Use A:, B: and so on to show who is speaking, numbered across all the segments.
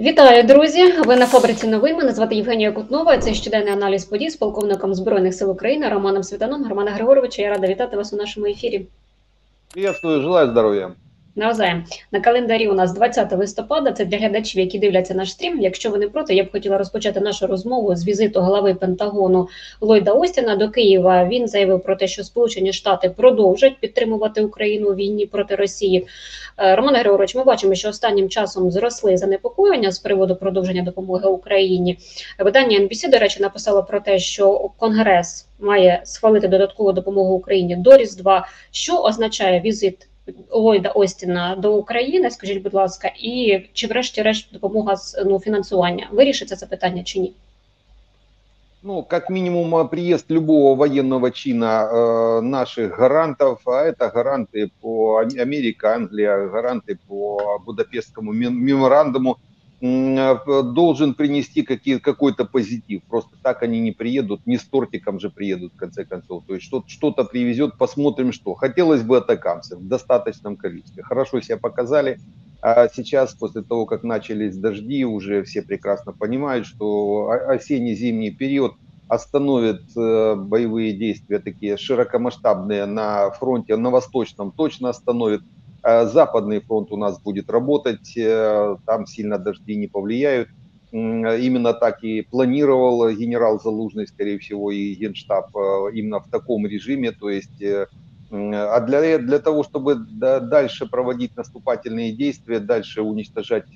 A: Вітаю, друзі! Ви на фабриці новин. Мене звати Євгенія Кутнова. Це щоденний аналіз подій з полковником збройних сил України Романом Світаном. Романа Григоровича. Я рада вітати вас у нашому ефірі.
B: Приветствую, желаю здоров'я.
A: Навзаєм на календарі у нас 20 листопада. Це для глядачів, які дивляться наш стрім. Якщо ви не проти, я б хотіла розпочати нашу розмову з візиту голови Пентагону Ллойда Остіна до Києва. Він заявив про те, що Сполучені Штати продовжать підтримувати Україну у війні проти Росії. Е, Романе Григорович, ми бачимо, що останнім часом зросли занепокоєння з приводу продовження допомоги Україні. Видання NBC, до речі, написало про те, що Конгрес має схвалити додаткову допомогу Україні до Різдва. Що означає візит Ллойда Остіна до України? Скажіть, будь ласка, і чи, врешті-решт, допомога з ну фінансування вирішиться це питання чи ні?
B: Ну, как минимум, приезд любого военного чина э, наших гарантов, а это гаранты по Америка, Англия, гаранты по Будапештскому меморандуму, должен принести какие, какой-то позитив. Просто так они не приедут, не с тортиком же приедут в конце концов. То есть что-то привезет, посмотрим что. Хотелось бы атакамцев в достаточном количестве. Хорошо себя показали. А сейчас, после того, как начались дожди, уже все прекрасно понимают, что осенне-зимний период остановит э, боевые действия такие широкомасштабные на фронте, на восточном точно остановит. Э, западный фронт у нас будет работать, э, там сильно дожди не повлияют. Именно так и планировал генерал Залужный, скорее всего, и генштаб э, именно в таком режиме. То есть, а для, для того, чтобы дальше проводить наступательные действия, дальше уничтожать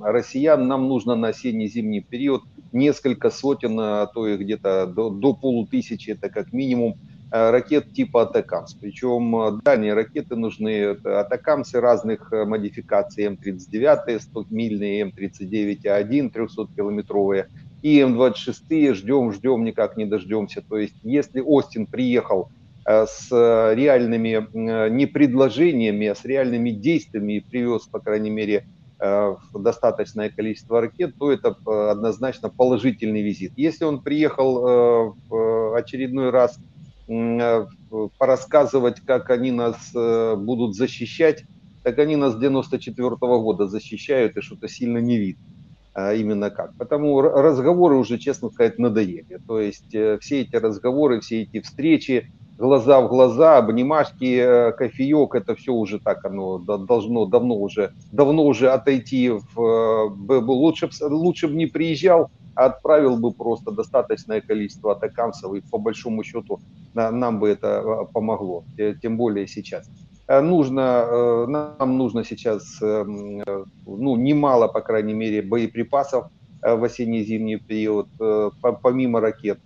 B: россиян, нам нужно на осенне-зимний период несколько сотен, а то и где-то до, до полутысячи, это как минимум, Э, ракет типа Атакамс. Причем э, дальние ракеты нужны, Атакамсы разных э, модификаций, М-39, 100-мильные, М-39А1, 300-километровые, и М-26, ждем, ждем, никак не дождемся. То есть, если Остин приехал с реальными не предложениями, а с реальными действиями и привез, по крайней мере, достаточное количество ракет, то это однозначно положительный визит. Если он приехал в очередной раз Э, порассказывать, как они нас э, будут защищать, так они нас с 94 -го года защищают, и что-то сильно не видно а именно как. Потому разговоры уже, честно сказать, надоели. То есть э, все эти разговоры, все эти встречи, глаза в глаза, обнимашки, кофеек, это все уже так, оно должно давно уже, давно уже отойти в... Лучше, лучше бы не приезжал, отправил бы просто достаточное количество атакамцев, и по большому счету нам бы это э, помогло, э, тем более сейчас. Э, нужно, нам нужно сейчас ну, немало, по крайней мере, боеприпасов в осенне-зимний период, помимо ракет.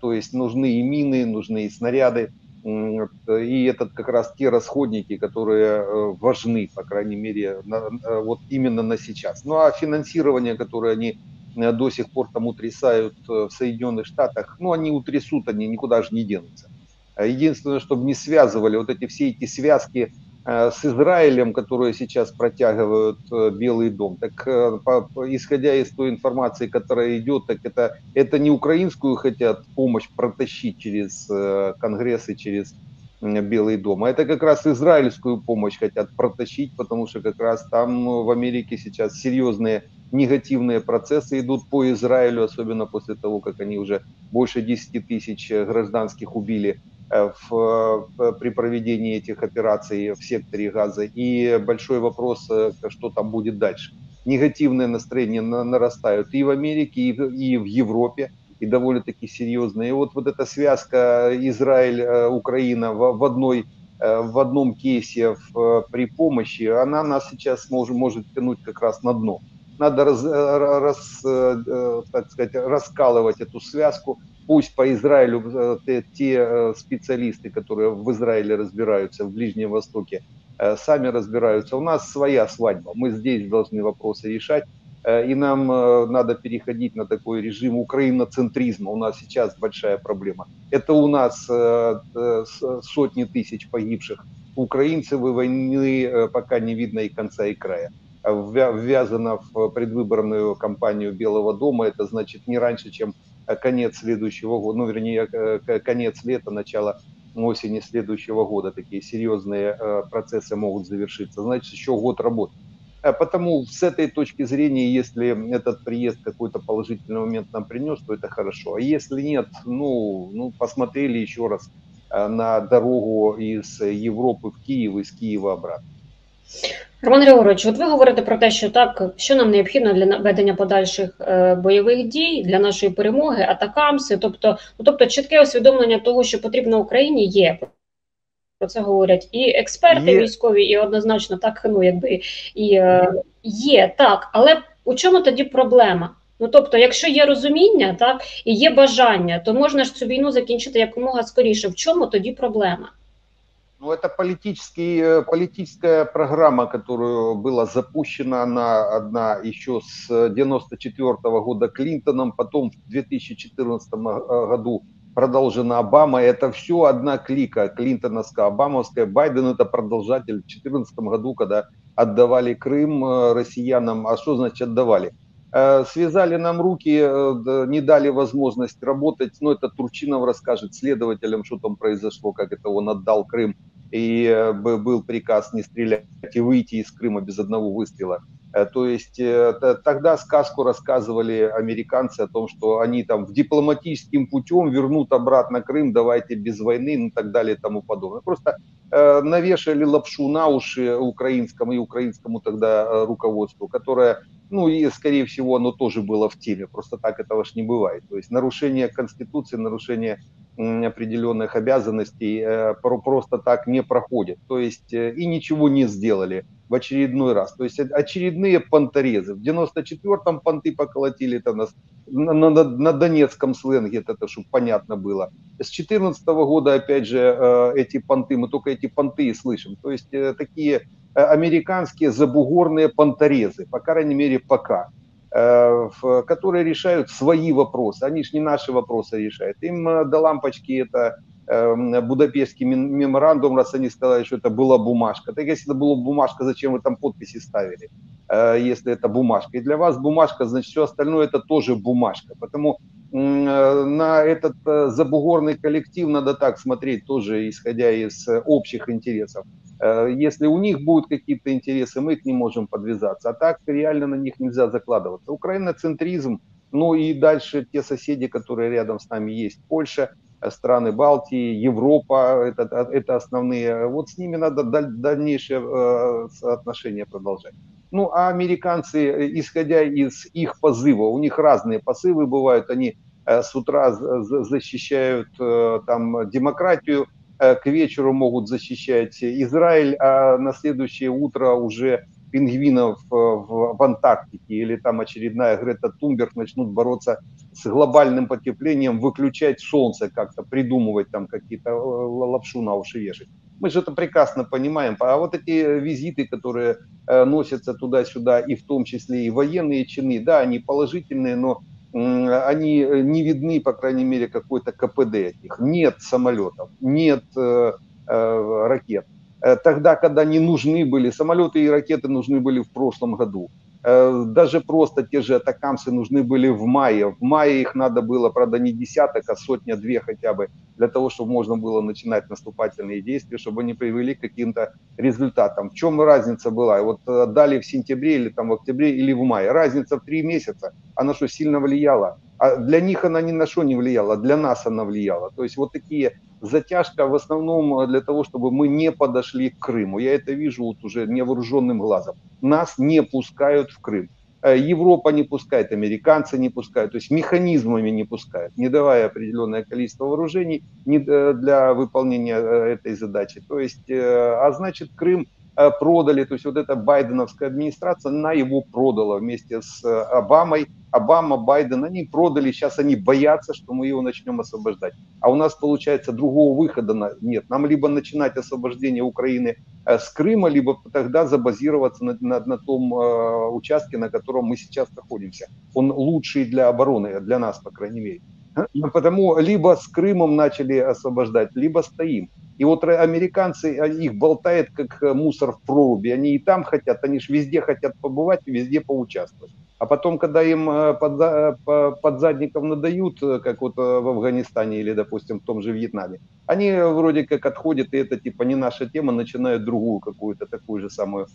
B: То есть нужны и мины, нужны и снаряды. И это как раз те расходники, которые важны, по крайней мере, вот именно на сейчас. Ну а финансирование, которое они Э, до сих пор там утрясают э, в Соединенных Штатах, ну, они утрясут, они никуда же не денутся. Э, единственное, чтобы не связывали вот эти все эти связки с Израилем, которые сейчас протягивают Белый дом, так исходя из той информации, которая идет, так это, это не украинскую хотят помощь протащить через Конгресс и через Белый дом, а это как раз израильскую помощь хотят протащить, потому что как раз там в Америке сейчас серьезные негативные процессы идут по Израилю, особенно после того, как они уже больше 10 тысяч гражданских убили э, в, э, при проведении этих операций в секторе Газа. И большой вопрос, э, что там будет дальше. Негативные настроения нарастают и в Америке, и в, и в Европе, и довольно-таки серьезные. И вот, вот эта связка Израиль-Украина в, в одной в одном кейсе в, при помощи, она нас сейчас может, может тянуть как раз на дно надо раз, раз, э, так сказать, раскалывать эту связку. Пусть по Израилю э, те, те э, специалисты, которые в Израиле разбираются, в Ближнем Востоке, сами разбираются. У нас своя свадьба, мы здесь должны вопросы решать. И нам надо переходить на такой режим украиноцентризма. У нас сейчас большая проблема. Это у нас сотни тысяч погибших украинцев и войны пока не видно и конца, и края ввязана в предвыборную кампанию Белого дома. Это значит не раньше, чем конец следующего года, ну, вернее, конец лета, начало осени следующего года. Такие серьезные э, процессы могут завершиться. Значит, еще год работы. Потому с этой точки зрения, если этот приезд какой-то положительный момент нам принес, то это хорошо. А если нет, ну, ну посмотрели еще раз на дорогу из Європи в Київ і з Києва обратно.
A: Роман Григорович, от ви говорите про те, що так, що нам необхідно для ведення подальших е, бойових дій для нашої перемоги, атакамси, тобто, ну, тобто чітке усвідомлення того, що потрібно Україні, є. Про це говорять і експерти
B: Є.
A: військові, і однозначно так ну якби і е, є так. Але у чому тоді проблема? Ну тобто, якщо є розуміння, так і є бажання, то можна ж цю війну закінчити якомога скоріше. В чому тоді проблема?
B: Ну, это политический, э, политическая программа, которую была запущена, она одна еще с 94 года Клинтоном, потом в 2014 году продолжена Обама. Это все одна клика, клинтоновская, обамовская. Байден это продолжатель в 2014 году, когда отдавали Крым э, россиянам. А что значит отдавали? Э, связали нам руки, э, не дали возможность работать. Ну, это Турчинов расскажет следователям, что там произошло, как это он отдал Крым. И э, был приказ не стрелять и выйти из Крыма без одного выстрела. То есть тогда сказку рассказывали американцы о том, что они там в дипломатическим путем вернут обратно Крым, давайте без войны, ну и так далее и тому подобное. Просто навешали лапшу на уши украинскому и украинскому тогда руководству, которое ну и, скорее всего, оно тоже было в теме. Просто так этого ж не бывает. То есть нарушение Конституции, нарушение определенных обязанностей э, просто так не проходит. То есть э, и ничего не сделали в очередной раз. То есть очередные понторезы. В 94-м понты поколотили это нас, на, на, на донецком сленге, это, это чтобы понятно было. С 14 года, опять же, э, эти понты, мы только эти понты и слышим. То есть такие американские забугорные понторезы, по крайней мере пока, э, которые решают свои вопросы. Они же не наши вопросы решают. Им э, до лампочки это э, Будапештский меморандум, раз они сказали, что это была бумажка. Так если это была бумажка, зачем вы там подписи ставили, если это бумажка? И для вас бумажка, значит, все остальное это тоже бумажка. Потому на этот забугорный коллектив надо так смотреть, тоже исходя из общих интересов. Э, если у них будут какие-то интересы, мы к ним можем подвязаться. А так реально на них нельзя закладываться. Украина центризм, ну и дальше те соседи, которые рядом с нами есть. Польша, э, страны Балтии, Европа, это, это основные. Вот с ними надо дальнейшее э, отношения продолжать. Ну, а американцы, исходя из их позыва, у них разные позывы бывают, они с утра защищают там демократию, Э, к вечеру могут защищать Израиль, а на следующее утро уже пингвинов э, в, в Антарктике или там очередная Грета Тунберг начнут бороться с глобальным потеплением, выключать солнце как-то, придумывать там какие-то э, лапшу на уши вешать. Мы же это прекрасно понимаем. А вот эти визиты, которые носятся туда-сюда, и в том числе и военные чины, да, они положительные, но они э, не видны, по крайней мере, какой-то КПД от них. Нет самолетов, нет э, э, ракет. Э, тогда, когда не нужны были, самолеты и ракеты нужны были в прошлом году. Э, даже просто те же атакамсы нужны были в мае. В мае их надо было, правда, не десяток, а сотня-две хотя бы, для того, чтобы можно было начинать наступательные действия, чтобы они привели к каким-то результатам. В чем разница была? Вот э, дали в сентябре или там в октябре или в мае. Разница в три месяца, она что, сильно влияла? А для них она ни на что не влияла, для нас она влияла. То есть вот такие затяжка в основном для того, чтобы мы не подошли к Крыму. Я это вижу вот уже невооруженным глазом. Нас не пускают в Крым. Э, Европа не пускает, американцы не пускают, то есть механизмами не пускают, не давая определенное количество вооружений э, для выполнения э, этой задачи. То есть, а значит, Крым продали, то есть вот эта байденовская администрация, она его продала вместе с Обамой, Обама, Байден, они продали, сейчас они боятся, что мы его начнем освобождать. А у нас, получается, другого выхода нет. Нам либо начинать освобождение Украины э, с Крыма, либо тогда забазироваться на, на, на том э, участке, на котором мы сейчас находимся. Он лучший для обороны, для нас, по крайней мере. Потому либо с Крымом начали освобождать, либо стоим. И вот американцы, их болтает как мусор в проруби. Они и там хотят, они же везде хотят побывать и везде поучаствовать. А потом, когда им э, под, э, под задником надают, э, как вот в Афганистане или, допустим, в том же Вьетнаме, они вроде как отходят, и это типа не наша тема, начинают другую какую-то такую же самую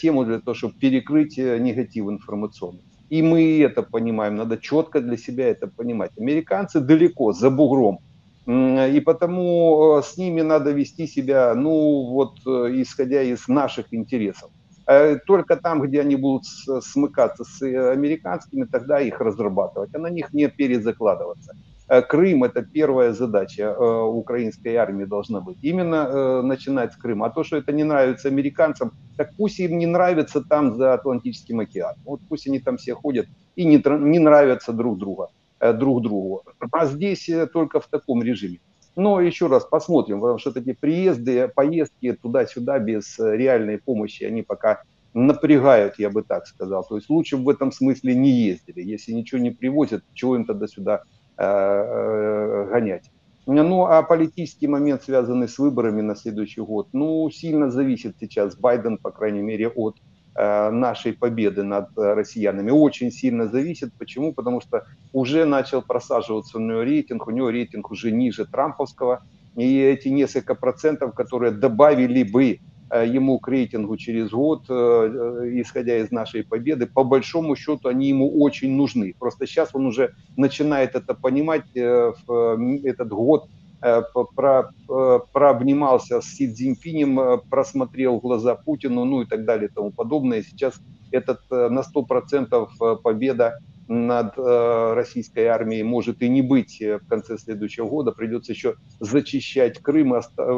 B: тему для того, чтобы перекрыть негатив информационный. И мы это понимаем, надо четко для себя это понимать. Американцы далеко, за бугром. И потому с ними надо вести себя, ну вот, исходя из наших интересов. Э, только там, где они будут смыкаться с э, американскими, тогда их разрабатывать, а на них не перезакладываться. Э, Крым – это первая задача украинской армии должна быть. Именно начинать с Крыма. А то, что это не нравится американцам, так пусть им не нравится там за Атлантическим океаном. Вот пусть они там все ходят и не, не нравятся друг, друга, друг другу. А здесь только в таком режиме. Но еще раз посмотрим, потому что эти приезды, поездки туда-сюда без э, реальной помощи, они пока напрягают, я бы так сказал. То есть лучше в этом смысле не ездили. Если ничего не привозят, чего им тогда сюда э, э, гонять? Ну, а политический момент, связанный с выборами на следующий год, ну, сильно зависит сейчас Байден, по крайней мере, от Э, нашей победы над э, россиянами очень сильно зависит. Почему? Потому что уже начал просаживаться у него рейтинг, у него рейтинг уже ниже трамповского, и эти несколько процентов, которые добавили бы э, ему к рейтингу через год, исходя из нашей победы, по большому счету они ему очень нужны. Просто сейчас он уже начинает это понимать, этот год Э, про, э, прообнимался с Си Цзиньпинем, э, просмотрел глаза Путину, ну и так далее и тому подобное. Сейчас этот на 100% победа над российской армией может и не быть в конце следующего года. Придется еще зачищать Крым,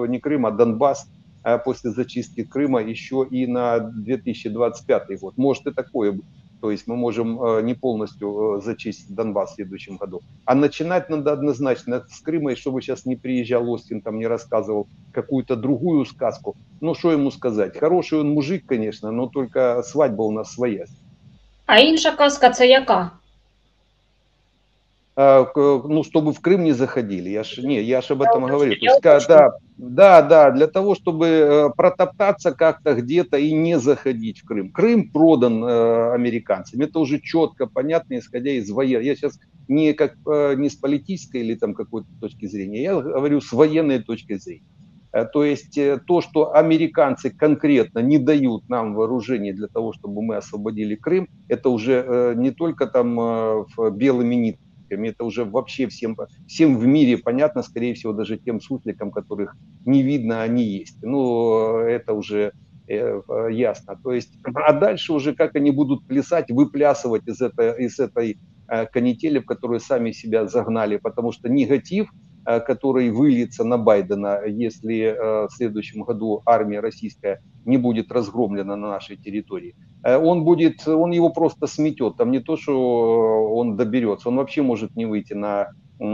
B: не Крым, а Донбасс после зачистки Крыма еще и на 2025 год. Может и такое быть. То есть мы можем э, не полностью э, зачистить Донбасс в следующем году. А начинать надо однозначно с Крыма, и чтобы сейчас не приезжал Остин, там не рассказывал какую-то другую сказку. Ну, что ему сказать? Хороший он мужик, конечно, но только свадьба у нас своя.
A: А інша казка це яка?
B: Ну, чтобы в Крым не заходили. Я ж, не, я ж об этом говорю. То есть, да, да, да, для того, чтобы э, протоптаться как-то где-то и не заходить в Крым. Крым продан э, американцам. Это уже четко, понятно, исходя из военной. Я сейчас не, как, э, не с политической или там какой-то точки зрения, я говорю с военной точки зрения. Э, то есть э, то, что американцы конкретно не дают нам вооружений для того, чтобы мы освободили Крым, это уже не только там белыми нитками, сусликами. Это уже вообще всем, всем в мире понятно, скорее всего, даже тем сусликам, которых не видно, они есть. Ну, это уже э, ясно. То есть, а дальше уже как они будут плясать, выплясывать из этой, из этой э, канители, в которую сами себя загнали, потому что негатив, который выльется на Байдена, если э, в следующем году армия российская не будет разгромлена на нашей территории, Э, он будет, он его просто сметет. Там не то, что он доберется, он вообще может не выйти на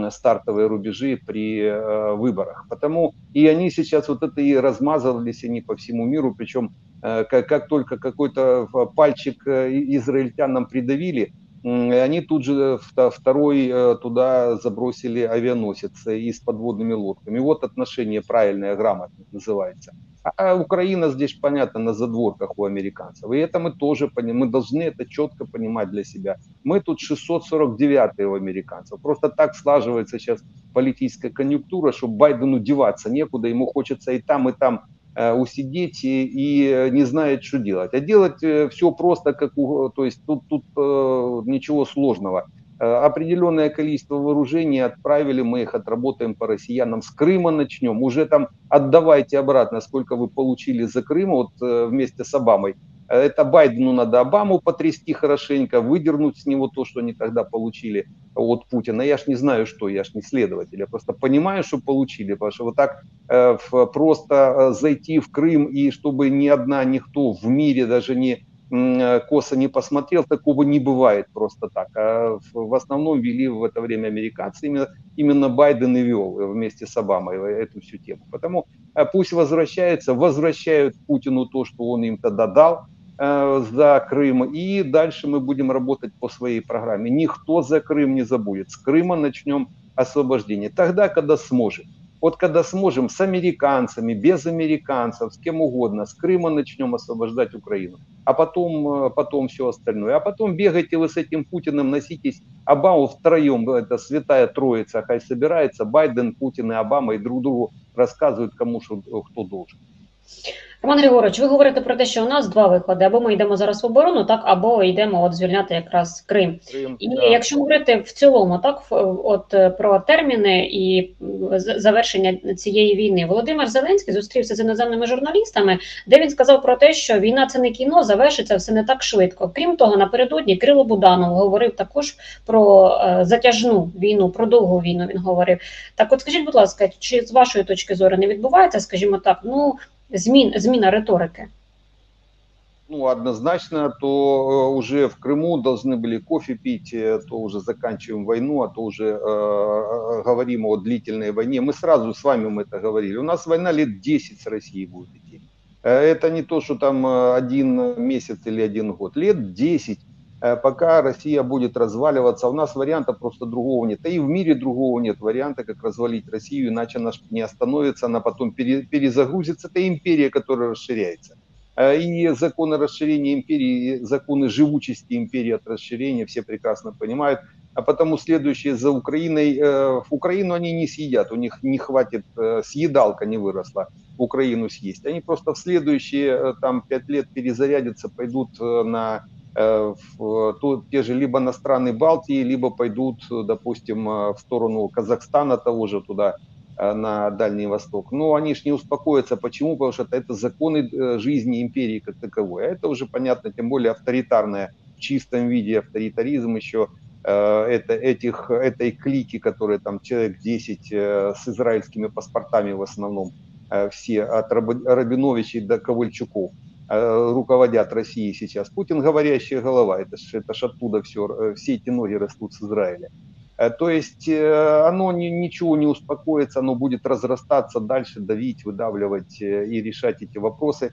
B: стартовые рубежи при э, выборах. Потому и они сейчас вот это и размазывались они по всему миру, причем э, как, как только какой-то пальчик израильтянам придавили, они тут же второй туда забросили авианосец и с подводными лодками. Вот отношение правильное, грамотное называется. А Украина здесь, понятно, на задворках у американцев. И это мы тоже понимаем, мы должны это четко понимать для себя. Мы тут 649 у американцев. Просто так слаживается сейчас политическая конъюнктура, что Байдену деваться некуда, ему хочется и там, и там э, усидеть и, и не знает, что делать. А делать э, все просто, как у, то есть тут, тут э, ничего сложного. Э, определенное количество вооружений отправили, мы их отработаем по россиянам. С Крыма начнем. Уже там отдавайте обратно, сколько вы получили за Крым вот, э, вместе с Обамой. Это Байдену надо Обаму потрясти хорошенько, выдернуть с него то, что они тогда получили от Путина. Я ж не знаю, что, я ж не следователь. Я просто понимаю, что получили. Потому что вот так э, просто э, зайти в Крым и чтобы ни одна, никто в мире даже не Э, косо не посмотрел, такого не бывает просто так. А в основном вели в это время американцы, именно, именно Байден и вел вместе с Обамой эту всю тему. Потому э, пусть возвращается, возвращают Путину то, что он им тогда дал э, за Крым, и дальше мы будем работать по своей программе. Никто за Крым не забудет. С Крыма начнем освобождение. Тогда, когда сможем. Вот когда сможем с американцами, без американцев, с кем угодно, с Крыма начнем освобождать Украину, а потом, э, потом все остальное. А потом бегайте вы с этим Путиным, носитесь Обаму втроем, это святая троица, хай собирается, Байден, Путин и Обама, и друг другу рассказывают, кому что, кто должен.
A: Роман Григорович, ви говорите про те, що у нас два виходи: або ми йдемо зараз в оборону, так або йдемо от звільняти якраз Крим.
B: Крым,
A: І
B: да.
A: якщо говорити в цілому, так от про терміни і завершення цієї війни, Володимир Зеленський зустрівся з іноземними журналістами, де він сказав про те, що війна це не кіно, завершиться все не так швидко. Крім того, напередодні Кирило Буданов говорив також про е, затяжну війну, про довгу війну. Він говорив. Так, от скажіть, будь ласка, чи з вашої точки зору не відбувається, скажімо так, ну змін зміна риторики?
B: Ну, однозначно, то э, уже в Крыму должны были кофе пить, э, то уже заканчиваем войну, а то уже э, э, говорим о длительной войне. Мы сразу с вами мы это говорили. У нас война лет 10 с Россией будет идти. Это не то, что там один месяц или один год. Лет 10, э, пока Россия будет разваливаться. У нас варианта просто другого нет. Да и в мире другого нет варианта, как развалить Россию, иначе она не остановится, она потом пере- перезагрузится. Это империя, которая расширяется. Э, И законы расширения империи, законы живучести империи от расширения все прекрасно понимают. А потому следующие за Украиной, э, в Украину они не съедят, у них не хватит, э, съедалка не выросла Украину съесть. Они просто в следующие э, там пять лет перезарядятся, пойдут э, на э, в, то, те же либо на страны Балтии, либо пойдут, э, допустим, э, в сторону Казахстана того же туда, э, на Дальний Восток. Но они ж не успокоятся. Почему? Потому что это, законы э, жизни империи как таковой. А это уже понятно, тем более авторитарная в чистом виде авторитаризм еще э, это, этих, этой клики, которые там человек 10 э, с израильскими паспортами в основном, э, все от Раби- Рабиновичей до Ковальчуков э, руководят Россией сейчас. Путин говорящая голова, это ж, это ж оттуда все, все эти ноги растут с Израиля. Э, То есть э, оно ни- ничего не успокоится, оно будет разрастаться дальше, давить, выдавливать э, и решать эти вопросы.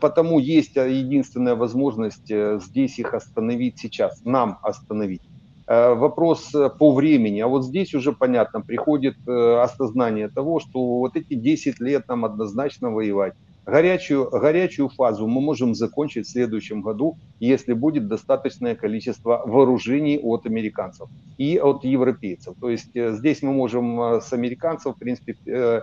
B: Потому есть э, единственная возможность э, здесь их остановить сейчас, нам остановить. Э, Вопрос э, по времени. А вот здесь уже понятно, приходит э, осознание того, что вот эти 10 лет нам однозначно воевать. Горячую, горячую фазу мы можем закончить в следующем году, если будет достаточное количество вооружений от американцев и от европейцев. То есть э, здесь мы можем э, с американцев, в принципе, э,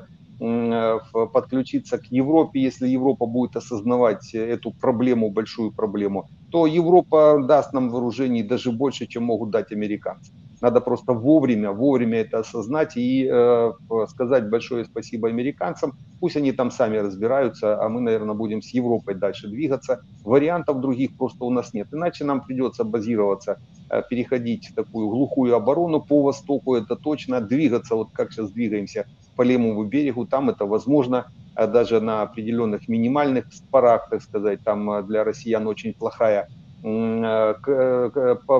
B: подключиться к Европе, если Европа будет осознавать эту проблему, большую проблему, то Европа даст нам вооружений даже больше, чем могут дать американцы. Надо просто вовремя, вовремя это осознать и э, сказать большое спасибо американцам. Пусть они там сами разбираются, а мы, наверное, будем с Европой дальше двигаться. Вариантов других просто у нас нет. Иначе нам придется базироваться, э, переходить в такую глухую оборону по востоку, это точно, двигаться, вот как сейчас двигаемся по левому берегу, там это возможно, а даже на определенных минимальных парах, так сказать, там э, для россиян очень плохая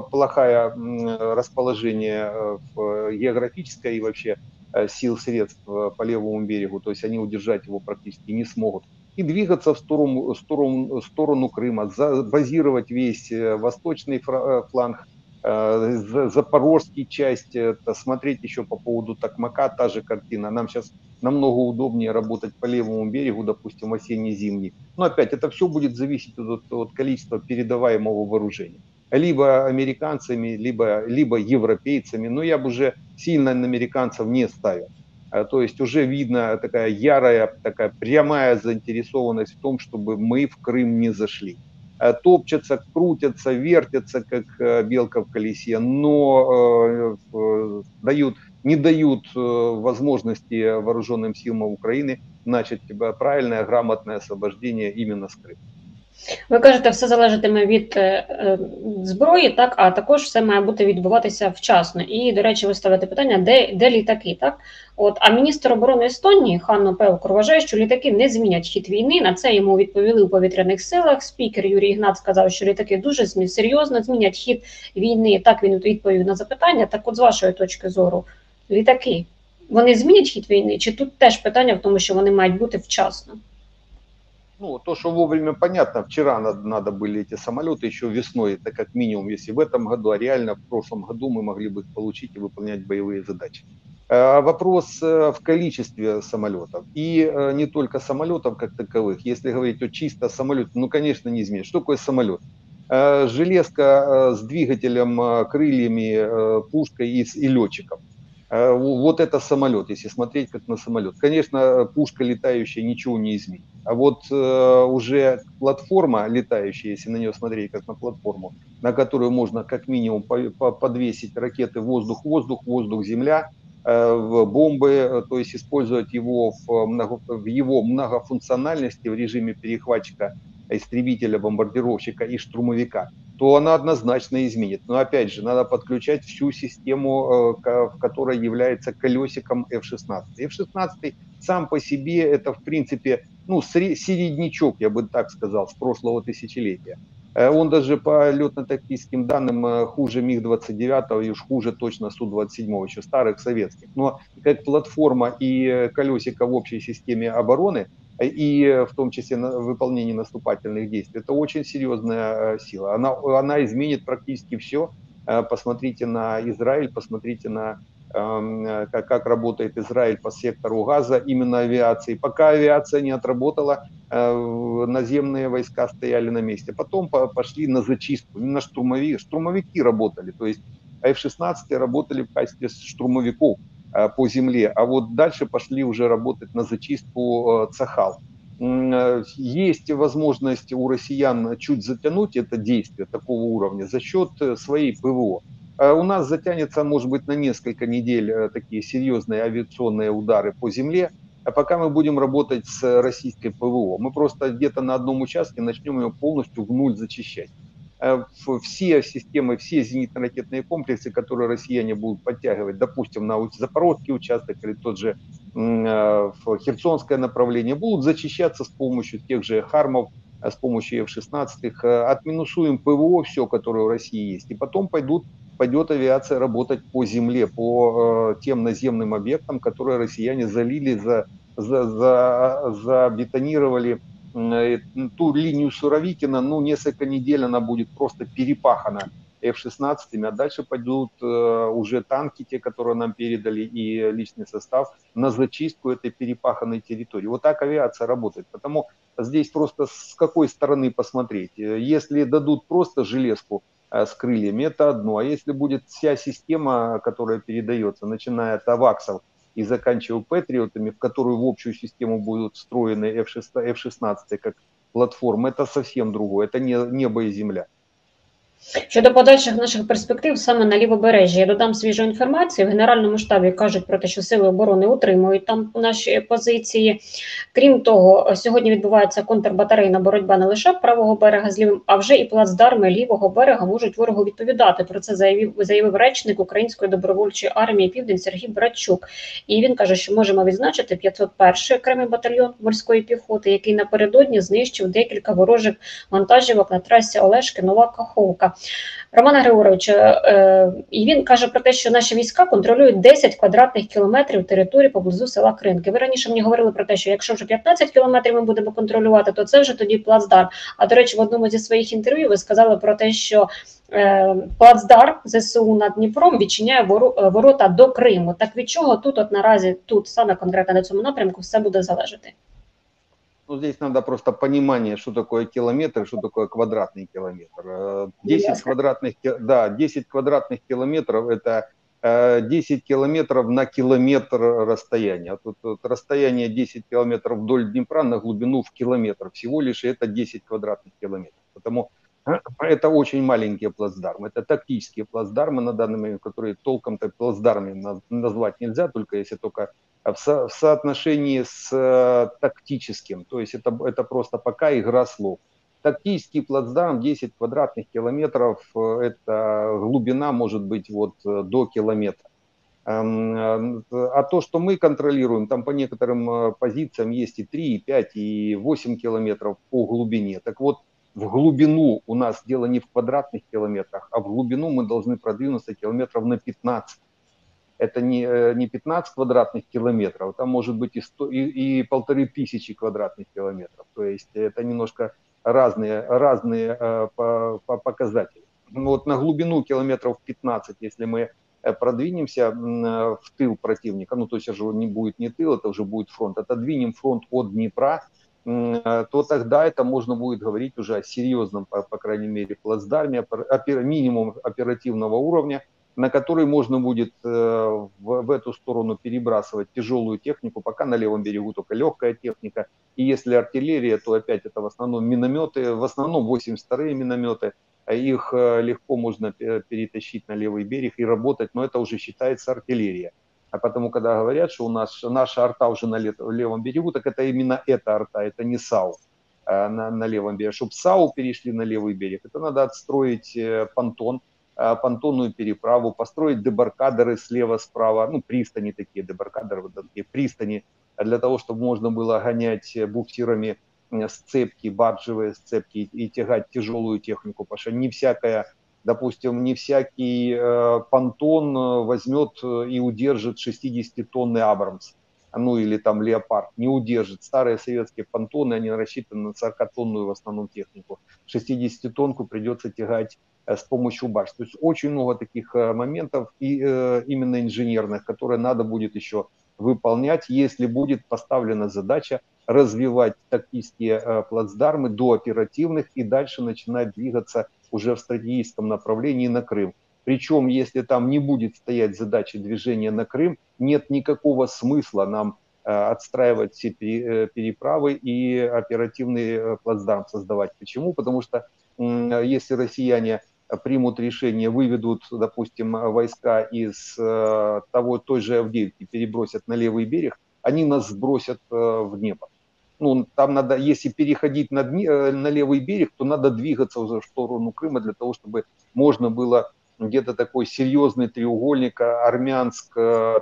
B: плохое м, расположение э, в географическое и вообще э, сил средств э, по левому берегу, то есть они удержать его практически не смогут. И двигаться в сторону, сторону, сторону Крыма, базировать весь э, восточный э, фланг, э, запорожский часть, смотреть еще по поводу Токмака, та же картина. Нам сейчас намного удобнее работать по левому берегу, допустим, осенне-зимний. Но опять, это все будет зависеть от, от количества передаваемого вооружения. Либо американцами, либо, либо европейцами. Но я бы уже сильно на американцев не ставил. А, То есть уже видно такая ярая, такая прямая заинтересованность в том, чтобы мы в Крым не зашли. Э, Топчатся, крутятся, вертятся, как э, белка в колесе, но э, дают, не дают возможности вооруженным силам Украины начать правильное, грамотное освобождение именно с Крыма.
A: Ви кажете, все залежатиме від е, е, зброї, так а також все має бути відбуватися вчасно. І, до речі, ви ставите питання, де, де літаки, так? От, а міністр оборони Естонії Ханно Певкур вважає, що літаки не змінять хід війни. На це йому відповіли у повітряних силах. Спікер Юрій Ігнат сказав, що літаки дуже серйозно змінять хід війни. Так він відповів на запитання. Так, от з вашої точки зору, літаки вони змінять хід війни? Чи тут теж питання в тому, що вони мають бути вчасно?
B: Ну, то, что вовремя понятно, вчера надо, надо были эти самолеты, еще весной, это как минимум, если в этом году, а реально в прошлом году мы могли бы их получить и выполнять боевые задачи. Вопрос в количестве самолетов. И не только самолетов как таковых. Если говорить о чисто самолете, ну, конечно, не изменится. Что такое самолет? Железка с двигателем, крыльями, пушкой и, и летчиком. Э, вот это самолет, если смотреть как на самолет. Конечно, пушка летающая ничего не изменит. А вот э, уже платформа летающая, если на нее смотреть как на платформу, на которую можно как минимум по, по, подвесить ракеты воздух-воздух, воздух-земля, э, бомбы, э, то есть использовать его в, много, в его многофункциональности в режиме перехватчика истребителя, бомбардировщика и штурмовика то она однозначно изменит. Но опять же, надо подключать всю систему, э, в которой является колесиком F-16. F-16 сам по себе это, в принципе, ну, середнячок, я бы так сказал, с прошлого тысячелетия. Э, он даже по летно-тактическим данным э, хуже МиГ-29 и уж хуже точно Су-27, еще старых советских. Но как платформа и колесико в общей системе обороны – и в том числе на выполнении наступательных действий. Это очень серьезная э, сила. Она, она изменит практически все. Э, посмотрите на Израиль, посмотрите на эм, как, как работает Израиль по сектору газа, именно авиации. Пока авиация не отработала, э, наземные войска стояли на месте. Потом пошли на зачистку, на штурмовики. Штурмовики работали, то есть F-16 работали в качестве штурмовиков. Э, по земле, а вот дальше пошли уже работать на зачистку э, Цахал. Э, есть возможность у россиян чуть затянуть это действие такого уровня за счет своей ПВО. У нас затянется, может быть, на несколько недель такие серьезные авиационные удары по земле, а пока мы будем работать с российской ПВО. Мы просто где-то на одном участке начнем ее полностью в нуль зачищать. Э, все системы, все зенитно-ракетные комплексы, которые россияне будут подтягивать, допустим, на Запорожский участок или тот же э, Херсонское направление, будут зачищаться с помощью тех же Хармов, э, с помощью F-16, отминусуем ПВО, все, которое у России есть, и потом пойдут, пойдет авиация работать по земле, по тем наземным объектам, которые россияне залили, за, за, за, забетонировали ту линию Суровикина, ну, несколько недель она будет просто перепахана F-16, а дальше пойдут э, уже танки, те, которые нам передали, и личный состав на зачистку этой перепаханной территории. Вот так авиация работает. Потому здесь просто с какой стороны посмотреть. Если дадут просто железку э, с крыльями, это одно. А если будет вся система, которая передается, начиная от аваксов, и заканчивая патриотами, в которую в общую систему будут встроены F-16 как платформа, это совсем другое, это не небо и земля.
A: Щодо подальших наших перспектив саме на лівобережжі, я додам свіжу інформацію. В Генеральному штабі кажуть про те, що сили оборони утримують там наші позиції. Крім того, сьогодні відбувається контрбатарейна боротьба не лише правого берега з лівим, а вже і плацдарми лівого берега можуть ворогу відповідати. Про це заявив заявив речник Української добровольчої армії Південь Сергій Братчук. І він каже, що можемо відзначити 501-й окремий батальйон морської піхоти, який напередодні знищив декілька ворожих вантажівок на трасі Олешки Нова Каховка. Романа Григоровича, е, і він каже про те, що наші війська контролюють 10 квадратних кілометрів території поблизу села Кринки. Ви раніше мені говорили про те, що якщо вже 15 кілометрів ми будемо контролювати, то це вже тоді плацдарм. А до речі, в одному зі своїх інтерв'ю ви сказали про те, що е, плацдарм ЗСУ над Дніпром відчиняє е, ворота до Криму. Так від чого тут, от наразі, тут саме конкретно на цьому напрямку, все буде залежати?
B: Ну, здесь надо просто понимание, что такое километр, что такое квадратный километр. 10 э, квадратных, да, 10 квадратных километров – это 10 э, километров на километр расстояния. Тут, тут расстояние 10 километров вдоль Днепра на глубину в километр. Всего лишь это 10 квадратных километров. Потому э, это очень маленькие плацдармы. Это тактические плацдармы на данный момент, которые толком-то плацдармами назвать нельзя, только если только в, со, в соотношении с э, тактическим. То есть это, это просто пока игра слов. Тактический плацдарм 10 квадратных километров, э, это глубина может быть вот э, до километра. Эм, э, а то, что мы контролируем, там по некоторым позициям есть и 3, и 5, и 8 километров по глубине. Так вот, в глубину у нас дело не в квадратных километрах, а в глубину мы должны продвинуться километров на 15 это не, э, не 15 квадратных километров, там может быть и, 100, и, и полторы тысячи квадратных километров. То есть это немножко разные, разные э, по, по показатели. Вот на глубину километров 15, если мы продвинемся в тыл противника, ну то есть уже не будет не тыл, это уже будет фронт, отодвинем фронт от Днепра, то тогда это можно будет говорить уже о серьезном, по, по крайней мере, плацдарме, минимум оперативного уровня, на который можно будет э, в, в эту сторону перебрасывать тяжелую технику, пока на левом берегу только легкая техника. И если артиллерия, то опять это в основном минометы, в основном 82-е минометы, а их э, легко можно перетащить на левый берег и работать, но это уже считается артиллерия. А потому, когда говорят, что у нас наша арта уже на левом берегу, так это именно эта арта, это не САУ э, на, на левом берегу. Чтобы САУ перешли на левый берег, это надо отстроить понтон, Э, понтонную переправу, построить дебаркадеры слева, справа, ну, пристани такие, дебаркадеры, вот такие пристани, для того, чтобы можно было гонять буксирами сцепки, баржевые сцепки и тягать тяжелую технику, потому что не всякая, допустим, не всякий э, понтон э, возьмет и удержит 60-тонный Абрамс, ну или там Леопард, не удержит. Старые советские понтоны, они рассчитаны на 40-тонную в основном технику. 60-тонку придется тягать Э, с помощью башен. То есть очень много таких э, моментов и э, именно инженерных, которые надо будет еще выполнять, если будет поставлена задача развивать тактические плацдармы до оперативных и дальше начинать двигаться уже в стратегическом направлении на Крым. Причем, если там не будет стоять задача движения на Крым, нет никакого смысла нам отстраивать все переправы и оперативный плацдарм создавать. Почему? Потому что если россияне примут решение, выведут, допустим, войска из э, того, той же Авдеевки, перебросят на левый берег, они нас сбросят э, в небо. Ну, там надо, если переходить на, э, на левый берег, то надо двигаться уже в сторону Крыма для того, чтобы можно было где-то такой серьезный треугольник, армянск,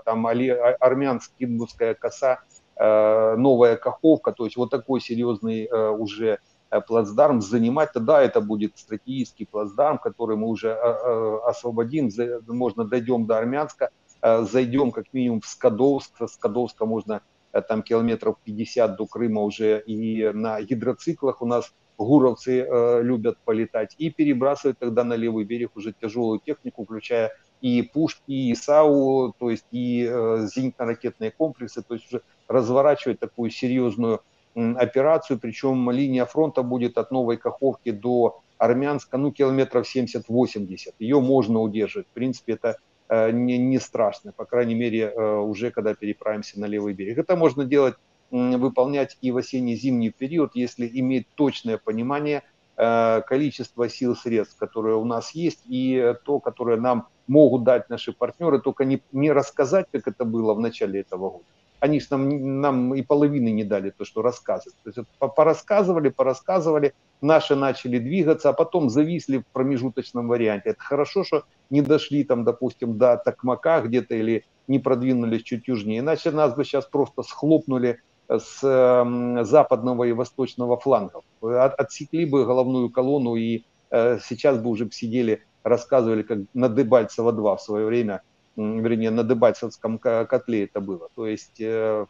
B: там, а, армянск-кинбургская коса, новая Каховка, то есть вот такой серьезный уже Э, плацдарм занимать, тогда это будет стратегический плацдарм, который мы уже э, э, освободим, можно дойдем до Армянска, зайдем как минимум в Скадовск, с Скадовска можно там километров 50 до Крыма уже и на гидроциклах у нас гуровцы любят полетать и перебрасывать тогда на левый берег уже тяжелую технику, включая и пушки, и САУ, то есть и зенитно-ракетные комплексы, то есть уже разворачивать такую серьезную операцию, причем линия фронта будет от Новой Каховки до Армянска, ну, километров 70-80. Ее можно удерживать. В принципе, это э, не, не страшно, по крайней мере, э, уже когда переправимся на левый берег. Это можно делать, выполнять и в осенне-зимний период, если иметь точное понимание э, количества сил, средств, которые у нас есть, и то, которое нам могут дать наши партнеры, только не, не рассказать, как это было в начале этого года, они же нам, нам и половины не дали то, что рассказывать. То есть порассказывали, порассказывали, наши начали двигаться, а потом зависли в промежуточном варианте. Это хорошо, что не дошли там, допустим, до Токмака где-то или не продвинулись чуть южнее. Иначе нас бы сейчас просто схлопнули с э, западного и восточного флангов. От, отсекли бы головную колонну и э, сейчас бы уже сидели, рассказывали, как на Дебальцево 2 в свое время – вернее, на Дебальцевском котле это было. То есть э,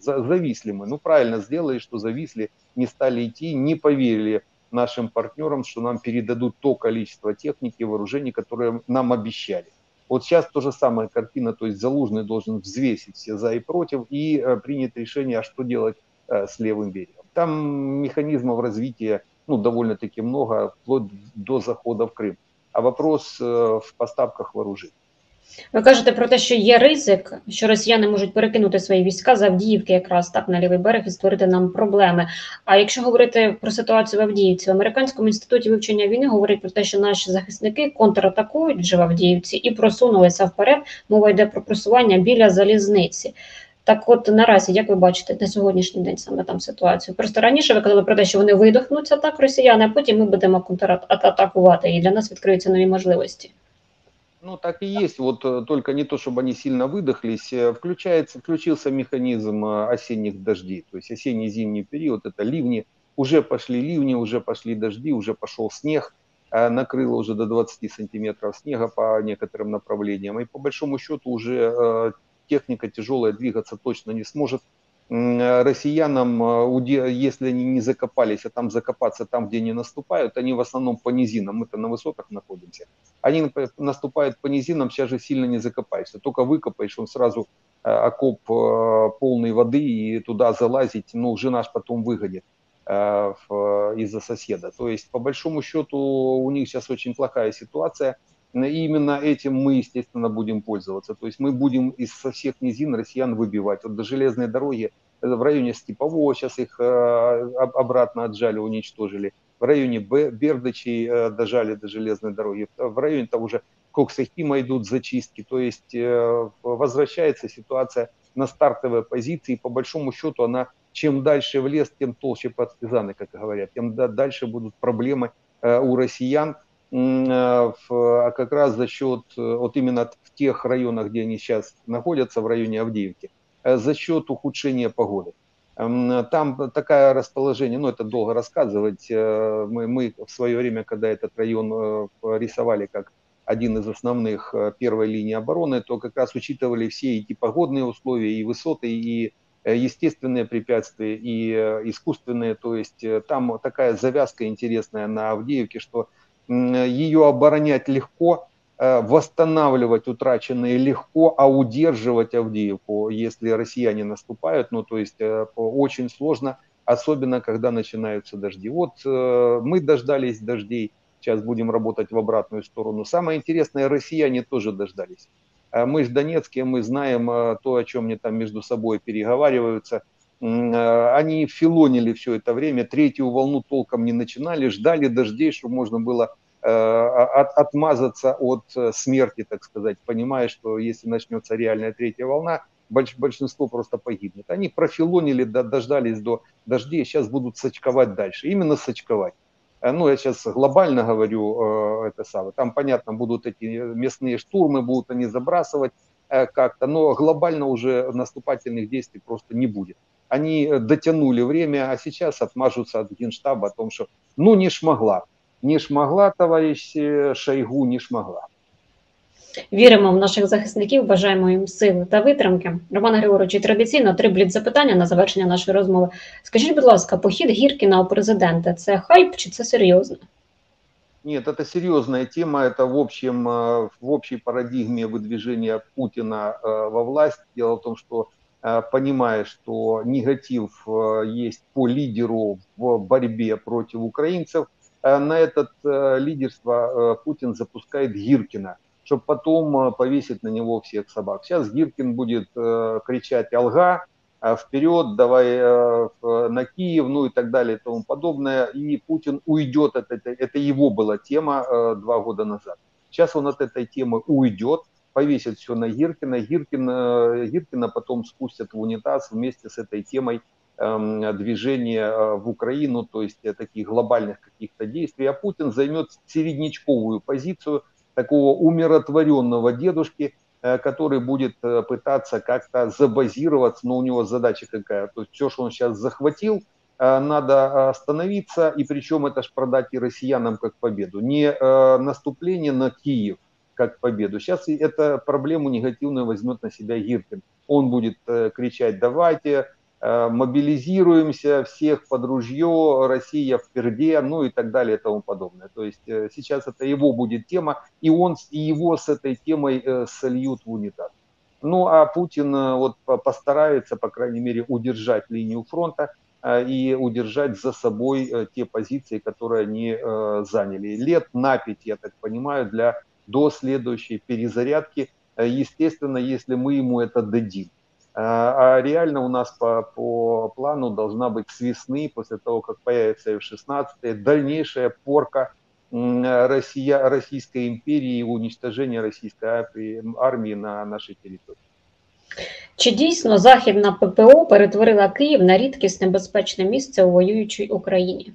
B: зависли мы. Ну, правильно сделали, что зависли, не стали идти, не поверили нашим партнерам, что нам передадут то количество техники и вооружений, которое нам обещали. Вот сейчас то же самое картина, то есть Залужный должен взвесить все за и против и э, принять решение, а что делать э, с левым берегом. Там механизмов развития ну, довольно-таки много, вплоть до захода в Крым. А вопрос в поставках вооружений.
A: Ви кажете про те, що є ризик, що росіяни можуть перекинути свої війська з Авдіївки, якраз так на лівий берег і створити нам проблеми. А якщо говорити про ситуацію в Авдіївці, в американському інституті вивчення війни говорять про те, що наші захисники контратакують вже в Авдіївці і просунулися вперед. Мова йде про просування біля залізниці. Так, от наразі, як ви бачите, на сьогоднішній день саме там ситуацію? Просто раніше ви казали про те, що вони видохнуться так, росіяни, а потім ми будемо контратакувати, і для нас відкриються нові можливості.
B: Ну, так и есть. Вот э, только не то, чтобы они сильно выдохлись. Э, включается, включился механизм э, осенних дождей. То есть осенний-зимний период – это ливни. Уже пошли ливни, уже пошли дожди, уже пошел снег. Накрыло уже до 20 сантиметров снега по некоторым направлениям. И по большому счету уже техника тяжелая двигаться точно не сможет россиянам, если они не закопались, а там закопаться там, где они наступают, они в основном по низинам, мы-то на высотах находимся, они наступают по низинам, сейчас же сильно не закопаешься, только выкопаешь, он сразу окоп полной воды и туда залазить, ну, жена ж потом выгонит из-за соседа. То есть, по большому счету, у них сейчас очень плохая ситуация – и именно этим мы, естественно, будем пользоваться. То есть мы будем из со всех низин россиян выбивать. Вот до железной дороги э, в районе Степового сейчас их э, обратно отжали, уничтожили. В районе Бердычей э, дожали до железной дороги. В районе того же Коксахима идут зачистки. То есть возвращается ситуация на стартовые позиции. По большому счету она чем дальше в лес, тем толще партизаны, как говорят. Тем дальше будут проблемы у россиян Э, а как раз за счет, э, вот именно в тех районах, где они сейчас находятся, в районе Авдеевки, э, за счет ухудшения погоды. Там такое расположение, ну это долго рассказывать, мы, мы в свое время, когда этот район рисовали как один из основных первой линии обороны, то как раз учитывали все эти погодные условия, и высоты, и естественные препятствия, и искусственные. То есть там такая завязка интересная на Авдеевке, что ее оборонять легко, э, восстанавливать утраченные легко, а удерживать Авдеевку, если россияне наступают, ну то есть э, очень сложно, особенно когда начинаются дожди. Вот э, мы дождались дождей, сейчас будем работать в обратную сторону. Самое интересное, россияне тоже дождались. Мы в Донецке, мы знаем то, о чем они там между собой переговариваются. Они филонили все это время, третью волну толком не начинали, ждали дождей, чтобы можно было Э, от, отмазаться от э, смерти, так сказать, понимая, что если начнется реальная третья волна, больш, большинство просто погибнет. Они профилонили, дождались до дождей, сейчас будут сочковать дальше. Именно сочковать. Э, ну, я сейчас глобально говорю это самое. Там, понятно, будут эти местные штурмы, будут они забрасывать как-то, но глобально уже наступательных действий просто не будет Они дотянули время, а сейчас отмажутся от генштаба о том, что ну не шмогла не шмогла, товариш Шойгу, не шмогла.
A: Віримо в наших захисників, бажаємо їм сили та витримки. Роман Григорович, традиційно три бліт запитання на завершення нашої розмови. Скажіть, будь ласка, похід Гіркіна у президента це хайп чи це серйозно?
B: Нет, это серьезная тема, это в общем, в общей парадигме выдвижения Путина во власть. Дело в том, что понимая, что негатив есть по лидеру в борьбе против украинцев, Э, на это э, лидерство э, Путин запускает Гиркина, чтобы потом повесить на него всех собак. Сейчас Гиркин будет кричать «Алга», вперед, давай на Киев, ну и так далее и тому подобное. И Путин уйдет от этой, это его была тема два года назад. Сейчас он от этой темы уйдет, повесит все на Гиркина. Гиркин, Гиркина потом спустят в унитаз вместе с этой темой Эм, движения э, в Украину, то есть э, таких глобальных каких-то действий, а Путин займет середнячковую позицию такого умиротворенного дедушки, э, который будет пытаться как-то забазироваться, но у него задача какая, то есть все, что он сейчас захватил, надо остановиться, и причем это ж продать и россиянам как победу. Не наступление на Киев как победу. Сейчас эту проблему негативную возьмет на себя Гиркин. Он будет кричать, давайте, Э, мобилизируемся всех под ружье, Россия в перде, ну и так далее и тому подобное. То есть э, сейчас это его будет тема, и он и его с этой темой э, сольют в унитаз. Ну а Путин вот постарается, по крайней мере, удержать линию фронта и удержать за собой те позиции, которые они заняли. Лет на пять, я так понимаю, для до следующей перезарядки, естественно, если мы ему это дадим. А, а реально у нас по, по плану должна быть с весны, после того, как появится F-16, дальнейшая порка Россия, Российской империи и уничтожение российской армии на нашей территории.
A: Чи дійсно західна ППО перетворила Київ на рідкісне безпечне місце у воюючій Україні?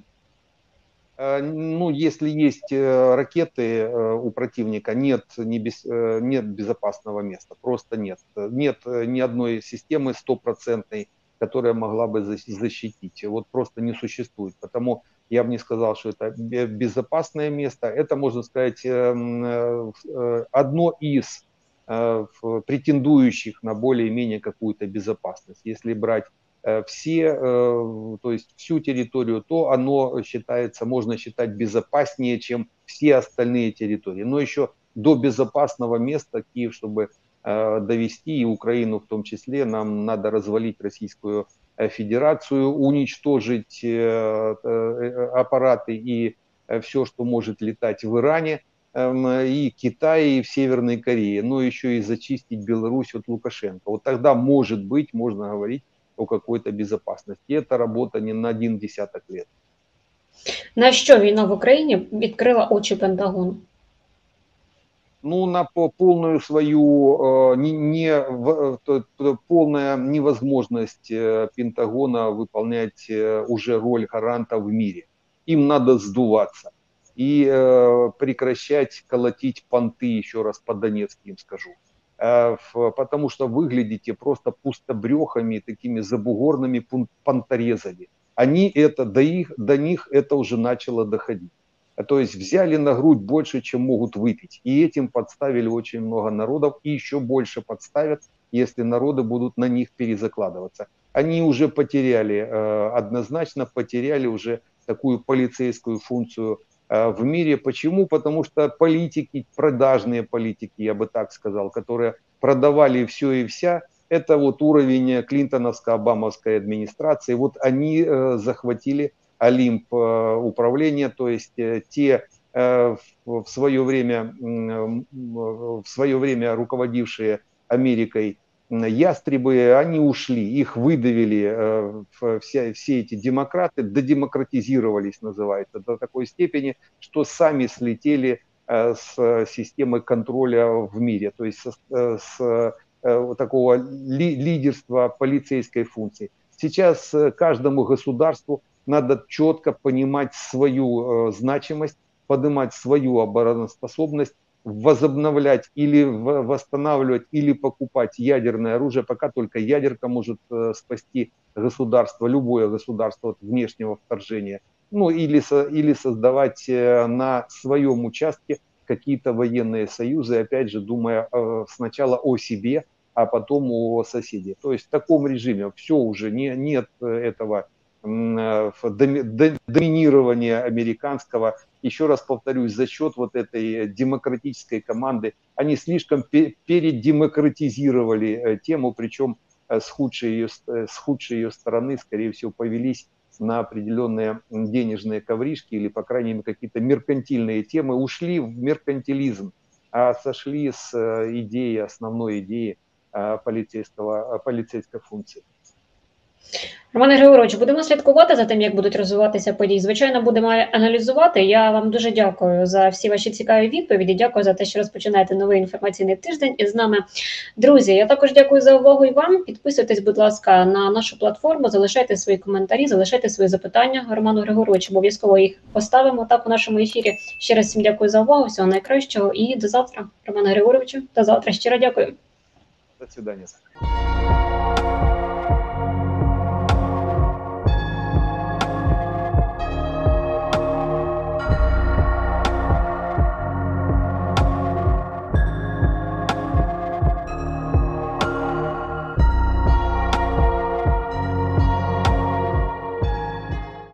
B: Э, ну, если есть э, ракеты э, у противника, нет, не без, нет безопасного места, просто нет. Нет ни одной системы стопроцентной, которая могла бы защитить. Вот просто не существует. Потому я бы не сказал, что это безопасное место. Это, можно сказать, одно из претендующих на более-менее какую-то безопасность. Если брать все, э, то есть всю территорию, то оно считается, можно считать безопаснее, чем все остальные территории. Но еще до безопасного места Киев, чтобы э, довести и Украину в том числе, нам надо развалить Российскую Федерацию, уничтожить аппараты и все, что может летать в Иране, эм, и Китае, и в Северной Корее, но еще и зачистить Беларусь от Лукашенко. Вот тогда, может быть, можно говорить о какой-то безопасности. Это работа не на один десяток лет.
A: На що війна в Україні відкрила очі Пентагону?
B: ну, на полную свою э, не, не, полная невозможность э, Пентагона выполнять э, уже роль гаранта в мире. Им надо сдуваться и прекращать колотить понты, еще раз по-донецки им скажу. Потому что выглядите просто пустобрехами, такими забугорными понторезами. Они это, до, их, до них это уже начало доходить. То есть взяли на грудь больше, чем могут выпить. И этим подставили очень много народов и еще больше подставят, если народы будут на них перезакладываться. Они уже потеряли, э, однозначно потеряли уже такую полицейскую функцию э, в мире. Почему? Потому что политики, продажные политики, я бы так сказал, которые продавали все и вся, это вот уровень клинтоновско-обамовской администрации. Вот они э, захватили Олимп э, управления, то есть э, те э, в свое время, в свое время руководившие Америкой ястребы, они ушли, их выдавили все, все эти демократы, додемократизировались, называется, до такой степени, что сами слетели с системы контроля в мире, то есть с, с такого ли, лидерства полицейской функции. Сейчас каждому государству надо четко понимать свою э, значимость, поднимать свою обороноспособность, возобновлять или восстанавливать, или покупать ядерное оружие, пока только ядерка может э, спасти государство, любое государство от внешнего вторжения. Ну или, или создавать э, на своем участке какие-то военные союзы, опять же, думая сначала о себе, а потом о соседе. То есть в таком режиме все уже не, нет этого Э, доминирования американского, еще раз повторюсь, за счет вот этой демократической команды, они слишком передемократизировали э, тему, причем э, с худшей, ее, с худшей ее стороны, скорее всего, повелись на определенные денежные ковришки или, по крайней мере, какие-то меркантильные темы, ушли в меркантилизм, а сошли с идеи, основной идеи полицейского, полицейской функции.
A: Романе Григоровичу, будемо слідкувати за тим, як будуть розвиватися події. Звичайно, будемо аналізувати. Я вам дуже дякую за всі ваші цікаві відповіді. Дякую за те, що розпочинаєте новий інформаційний тиждень із нами. Друзі, я також дякую за увагу і вам. Підписуйтесь, будь ласка, на нашу платформу, залишайте свої коментарі, залишайте свої запитання. Роману Григоровичу, обов'язково їх поставимо так у нашому ефірі. Ще раз всім дякую за увагу. Всього найкращого і до завтра. Романа Григоровичу, до завтра. Щиро дякую.
B: До свидання.